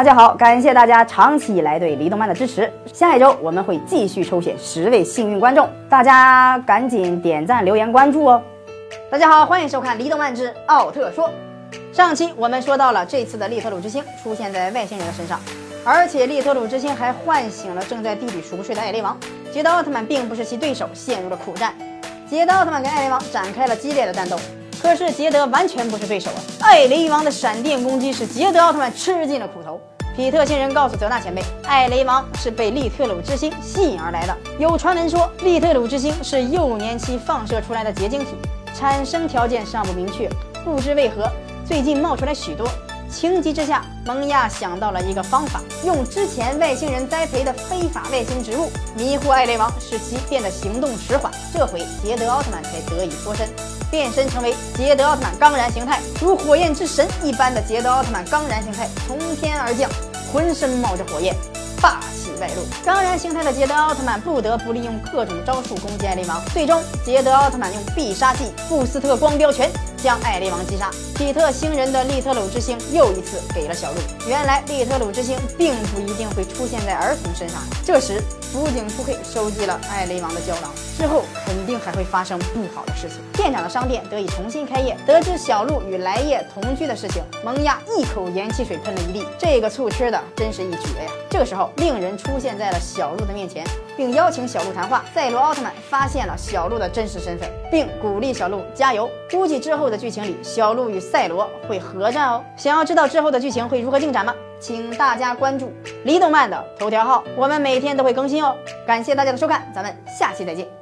大家好，感谢大家长期以来对离动漫的支持。下一周我们会继续抽选十位幸运观众，大家赶紧点赞、留言、关注哦。大家好，欢迎收看《离动漫之奥特说》。上期我们说到了这次的利特鲁之星出现在外星人的身上，而且利特鲁之星还唤醒了正在地底熟睡的艾雷王。捷德奥特曼并不是其对手，陷入了苦战。捷德奥特曼跟艾雷王展开了激烈的战斗。可是杰德完全不是对手啊！艾雷王的闪电攻击使捷德奥特曼吃尽了苦头。皮特星人告诉泽纳前辈，艾雷王是被利特鲁之星吸引而来的。有传闻说，利特鲁之星是幼年期放射出来的结晶体，产生条件尚不明确，不知为何最近冒出来许多。情急之下，蒙亚想到了一个方法，用之前外星人栽培的非法外星植物迷惑艾雷王，使其变得行动迟缓。这回捷德奥特曼才得以脱身，变身成为捷德奥特曼钢然形态，如火焰之神一般的捷德奥特曼钢然形态从天而降，浑身冒着火焰，霸气外露。钢然形态的捷德奥特曼不得不利用各种招数攻击艾雷王，最终捷德奥特曼用必杀技布斯特光标拳。将艾雷王击杀，皮特星人的利特鲁之星又一次给了小鹿。原来利特鲁之星并不一定会出现在儿童身上。这时，辅警出黑收集了艾雷王的胶囊，之后肯定还会发生不好的事情。店长的商店得以重新开业。得知小鹿与莱叶同居的事情，萌芽一口盐汽水喷了一地。这个醋吃的真是一绝呀！这个时候，令人出现在了小鹿的面前，并邀请小鹿谈话。赛罗奥特曼发现了小鹿的真实身份，并鼓励小鹿加油。估计之后。的剧情里，小鹿与赛罗会合战哦。想要知道之后的剧情会如何进展吗？请大家关注离动漫的头条号，我们每天都会更新哦。感谢大家的收看，咱们下期再见。